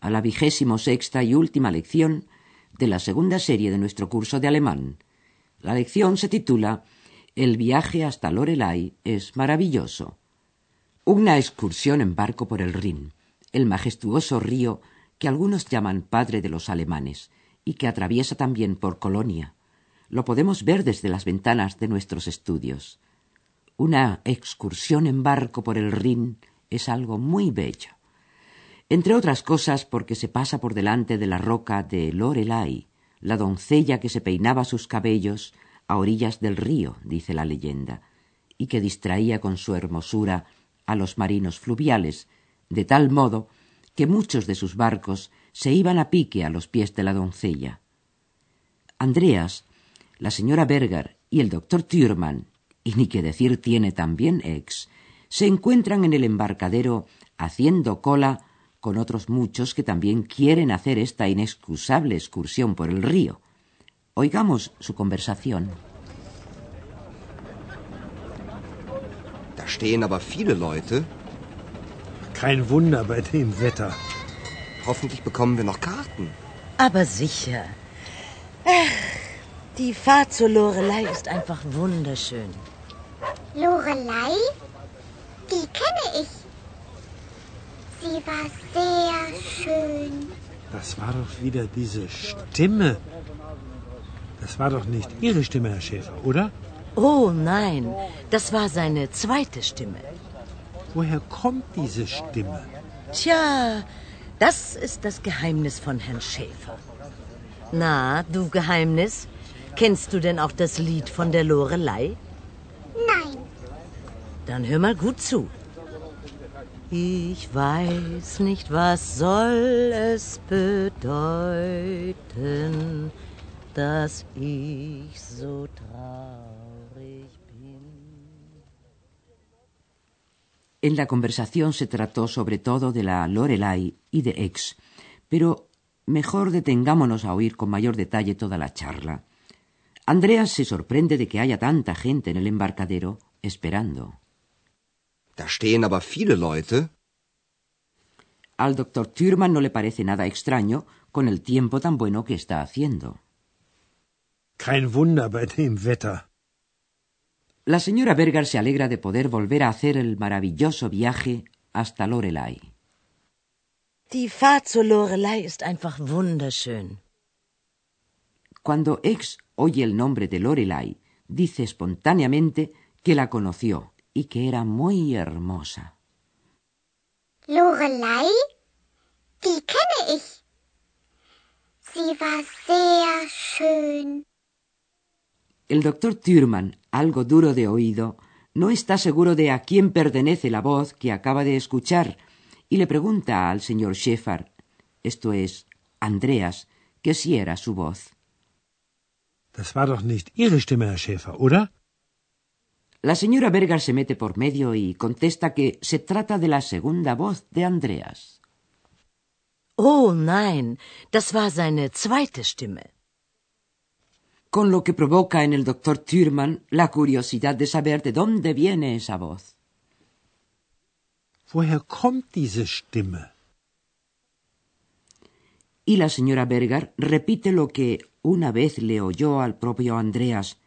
a la vigésimo sexta y última lección de la segunda serie de nuestro curso de alemán. La lección se titula El viaje hasta Lorelai es maravilloso. Una excursión en barco por el Rin, el majestuoso río que algunos llaman padre de los alemanes y que atraviesa también por Colonia. Lo podemos ver desde las ventanas de nuestros estudios. Una excursión en barco por el Rin es algo muy bello. Entre otras cosas porque se pasa por delante de la roca de Lorelai, la doncella que se peinaba sus cabellos a orillas del río, dice la leyenda, y que distraía con su hermosura a los marinos fluviales, de tal modo que muchos de sus barcos se iban a pique a los pies de la doncella. Andreas, la señora Berger y el doctor Thürmann, y ni que decir tiene también ex, se encuentran en el embarcadero haciendo cola con otros muchos que también quieren hacer esta inexcusable excursión por el río. Oigamos su conversación. Da stehen aber viele Leute. Kein Wunder bei dem Wetter. Hoffentlich bekommen wir noch Karten. Aber sicher. Ach, die Fahrt zur Lorelei ist einfach wunderschön. Lorelei? Die kenne ich. Sie war sehr schön. Das war doch wieder diese Stimme. Das war doch nicht Ihre Stimme, Herr Schäfer, oder? Oh nein, das war seine zweite Stimme. Woher kommt diese Stimme? Tja, das ist das Geheimnis von Herrn Schäfer. Na, du Geheimnis, kennst du denn auch das Lied von der Lorelei? Nein, Dann hör mal gut zu. Ich weiß nicht, was soll es bedeuten, dass ich so traurig bin. En la conversación se trató sobre todo de la Lorelai y de Ex, pero mejor detengámonos a oír con mayor detalle toda la charla. Andreas se sorprende de que haya tanta gente en el embarcadero esperando. Da stehen aber viele Leute. Al doctor Thürmann no le parece nada extraño con el tiempo tan bueno que está haciendo. Kein Wunder bei dem Wetter. La señora Berger se alegra de poder volver a hacer el maravilloso viaje hasta Lorelai. Die Fahrt zur Lorelei ist einfach wunderschön. Cuando Ex oye el nombre de Lorelai, dice espontáneamente que la conoció y que era muy hermosa. Lorelei? Die kenne ich. Sie war sehr schön. El doctor Thürmann, algo duro de oído, no está seguro de a quién pertenece la voz que acaba de escuchar y le pregunta al señor Schäfer, esto es, Andreas, que si era su voz. Das war doch nicht Ihre Stimme, Herr Schäfer, oder? La señora Berger se mete por medio y contesta que se trata de la segunda voz de Andreas. Oh nein, das war seine zweite Stimme. Con lo que provoca en el doctor Thürmann la curiosidad de saber de dónde viene esa voz. Woher kommt diese Stimme? Y la señora Berger repite lo que una vez le oyó al propio Andreas,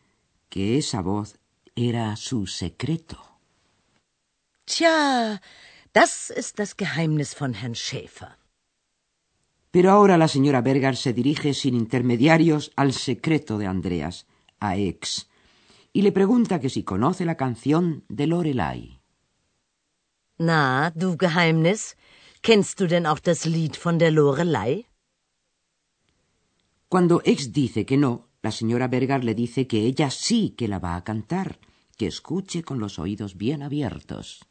que esa voz era su secreto. Tja, das ist das Geheimnis von Herrn Schäfer. Pero ahora la señora Berger se dirige sin intermediarios al secreto de Andreas, a Ex, y le pregunta que si conoce la canción de Lorelai. Na, du Geheimnis, kennst du denn auch das Lied von der Lorelei? Cuando Ex dice que no, la señora Berger le dice que ella sí que la va a cantar, que escuche con los oídos bien abiertos.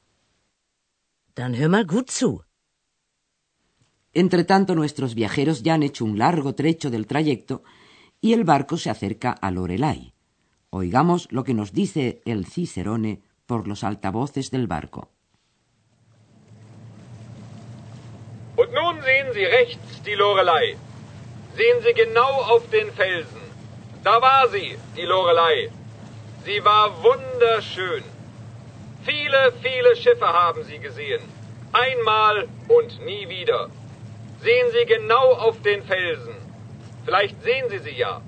Dann hör mal gut zu. Entretanto, nuestros viajeros ya han hecho un largo trecho del trayecto y el barco se acerca a Lorelai. Oigamos lo que nos dice el Cicerone por los altavoces del barco. Und nun sehen Sie rechts die Lorelei. Sehen Sie genau auf den Felsen. Da war sie, die Lorelei. Sie war wunderschön. Viele, viele Schiffe haben Sie gesehen. Einmal und nie wieder. Sehen Sie genau auf den Felsen. Vielleicht sehen Sie sie ja.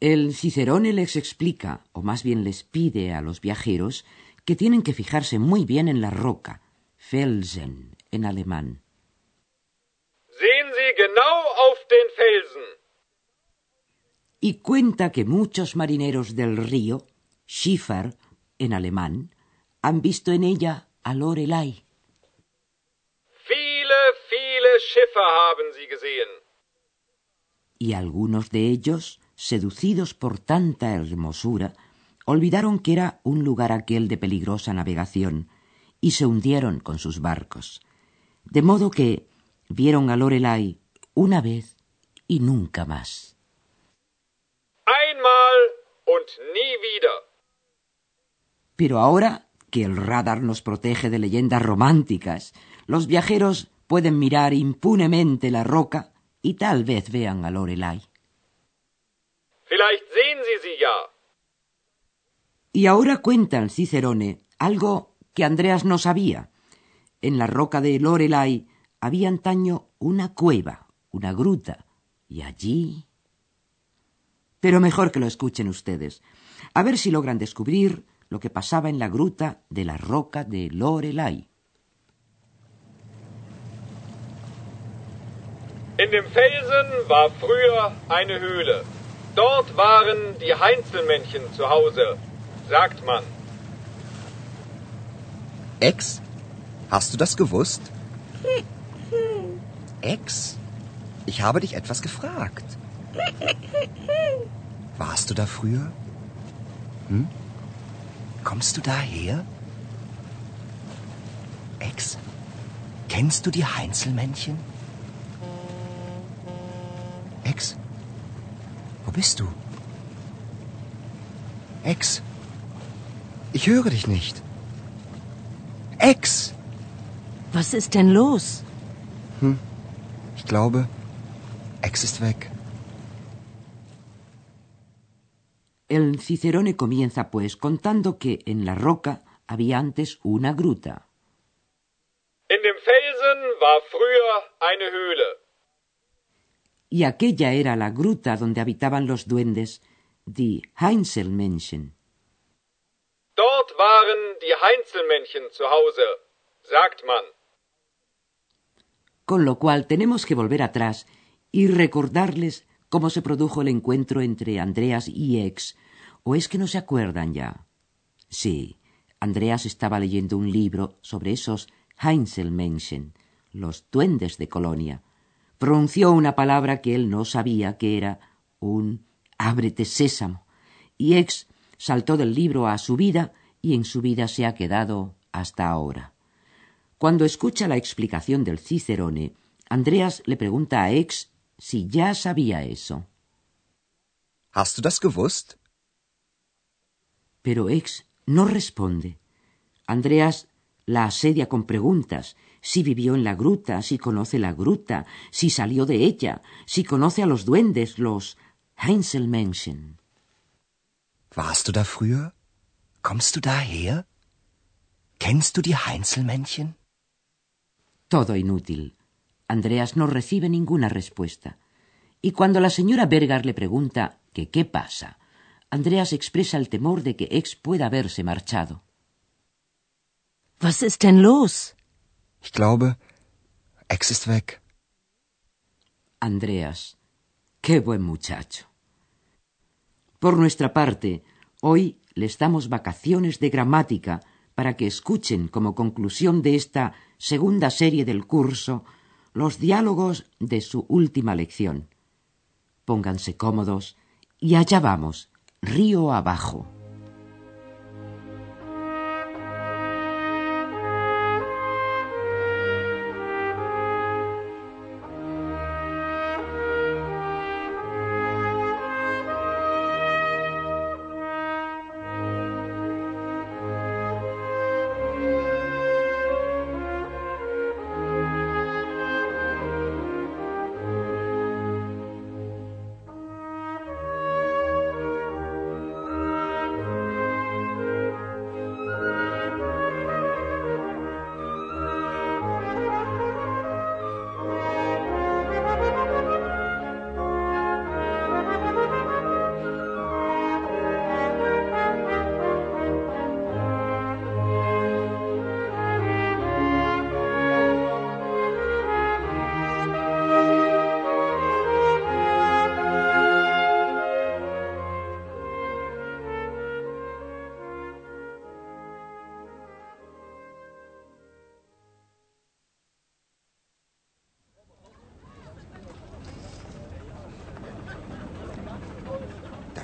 El Cicerone les explica, o más bien les pide a los viajeros, que tienen que fijarse muy bien en la roca, Felsen en alemán. Sehen Sie genau auf den Felsen. Y cuenta que muchos marineros del río, Schiffer en alemán, han visto en ella a Lorelei. Viele, viele Schiffe haben Sie gesehen. Y algunos de ellos, seducidos por tanta hermosura, olvidaron que era un lugar aquel de peligrosa navegación y se hundieron con sus barcos. De modo que vieron a Lorelai una vez y nunca más. Nie wieder. Pero ahora que el radar nos protege de leyendas románticas, los viajeros pueden mirar impunemente la roca y tal vez vean a Lorelai. Vielleicht sehen Sie sie ja. Y ahora cuenta el Cicerone algo que Andreas no sabía. En la roca de Lorelai había antaño una cueva, una gruta, y allí. Pero mejor que lo escuchen ustedes, a ver si logran descubrir lo que pasaba en la gruta de la roca de Lorelai. In dem Felsen war früher eine Höhle. Dort waren die Heinzelmännchen zu Hause, sagt man. Ex? Hast du das gewusst? Ex? Ich habe dich etwas gefragt. Warst du da früher? Hm? Kommst du daher? Ex? Kennst du die Heinzelmännchen? Ex? Wo bist du? Ex? Ich höre dich nicht. Ex! Was ist denn los? Ich glaube, Ex ist weg. El Cicerone comienza pues contando que en la roca había antes una gruta. In dem Felsen war früher eine Höhle. Y aquella era la gruta donde habitaban los duendes, die Heinzelmännchen. Dort waren die Heinzelmännchen zu Hause, sagt man. Con lo cual tenemos que volver atrás y recordarles cómo se produjo el encuentro entre Andreas y Ex, o es que no se acuerdan ya. Sí, Andreas estaba leyendo un libro sobre esos Heinzelmännchen, los duendes de Colonia. Pronunció una palabra que él no sabía que era un ábrete sésamo, y Ex saltó del libro a su vida y en su vida se ha quedado hasta ahora. Cuando escucha la explicación del Cicerone, Andreas le pregunta a Ex si ya sabía eso. Hast du das gewusst? Pero Ex no responde. Andreas la asedia con preguntas, si vivió en la gruta, si conoce la gruta, si salió de ella, si conoce a los duendes, los Heinzelmännchen. Warst du da früher? Kommst du daher? Kennst du die Heinzelmännchen? Todo inútil. Andreas no recibe ninguna respuesta. Y cuando la señora Bergar le pregunta que qué pasa, Andreas expresa el temor de que Ex pueda haberse marchado. Was ist denn los? Ich glaube, Ex ist weg. Andreas, qué buen muchacho. Por nuestra parte, hoy les damos vacaciones de gramática para que escuchen como conclusión de esta segunda serie del curso los diálogos de su última lección. Pónganse cómodos y allá vamos, río abajo.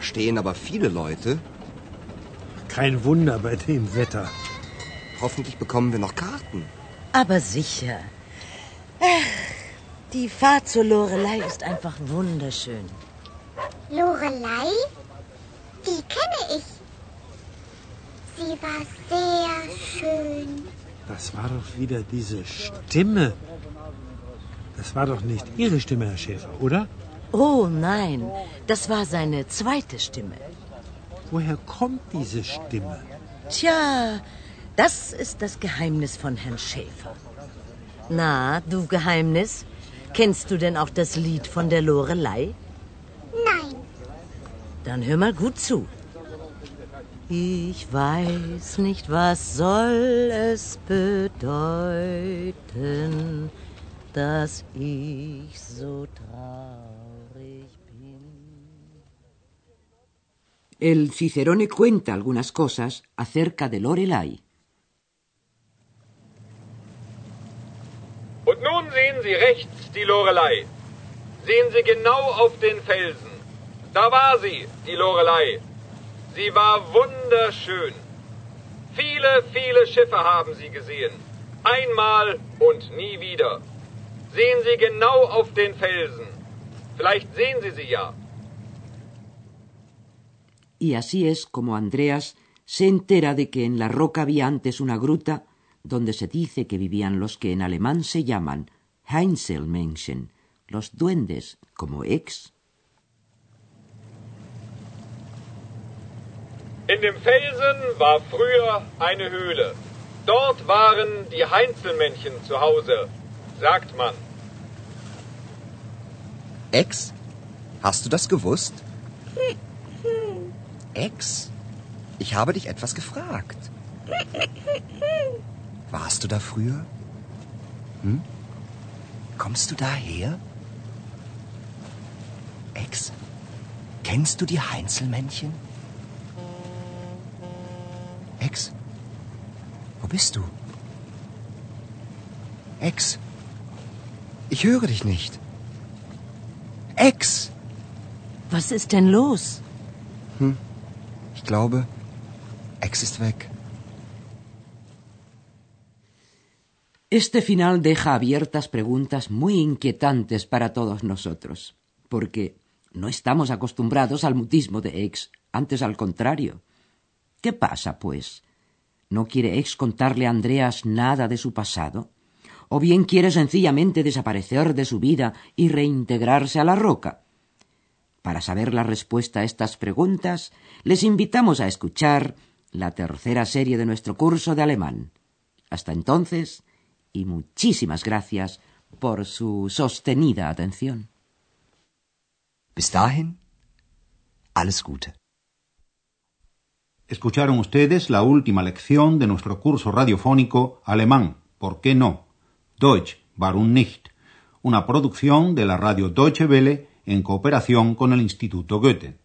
Stehen aber viele Leute. Kein Wunder bei dem Wetter. Hoffentlich bekommen wir noch Karten. Aber sicher. Ach, die Fahrt zur Lorelei ist einfach wunderschön. Lorelei? Die kenne ich. Sie war sehr schön. Das war doch wieder diese Stimme. Das war doch nicht Ihre Stimme, Herr Schäfer, oder? Oh nein, das war seine zweite Stimme. Woher kommt diese Stimme? Tja, das ist das Geheimnis von Herrn Schäfer. Na, du Geheimnis, kennst du denn auch das Lied von der Lorelei? Nein, Dann hör mal gut zu. Ich weiß nicht, was soll es bedeuten, dass ich so traurig El Cicerone cuenta algunas cosas acerca de Lorelai. Und nun sehen Sie rechts die Lorelei. Sehen Sie genau auf den Felsen. Da war sie, die Lorelei. Sie war wunderschön. Viele, viele Schiffe haben Sie gesehen. Einmal und nie wieder. Sehen Sie genau auf den Felsen. Vielleicht sehen Sie sie ja. Y así es como Andreas se entera de que en la roca había antes una gruta donde se dice que vivían los que en alemán se llaman Heinzelmenschen, los duendes, como ex. In dem Felsen war früher eine Höhle. Dort waren die Heinzelmännchen zu Hause, sagt man. Ex? Hast du das gewusst? Ex? Ich habe dich etwas gefragt. Warst du da früher? Hm? Kommst du daher? Ex? Kennst du die Heinzelmännchen? Ex? Wo bist du? Ex? Ich höre dich nicht. Ex! Was ist denn los? Ich glaube, Ex weg. Este final deja abiertas preguntas muy inquietantes para todos nosotros, porque no estamos acostumbrados al mutismo de ex, antes al contrario. ¿Qué pasa, pues? ¿No quiere ex contarle a Andreas nada de su pasado? ¿O bien quiere sencillamente desaparecer de su vida y reintegrarse a la roca? Para saber la respuesta a estas preguntas, les invitamos a escuchar la tercera serie de nuestro curso de alemán. Hasta entonces, y muchísimas gracias por su sostenida atención. Bis dahin, alles Gute. Escucharon ustedes la última lección de nuestro curso radiofónico Alemán, ¿por qué no? Deutsch, warum nicht? Una producción de la radio Deutsche Welle en cooperación con el Instituto Goethe.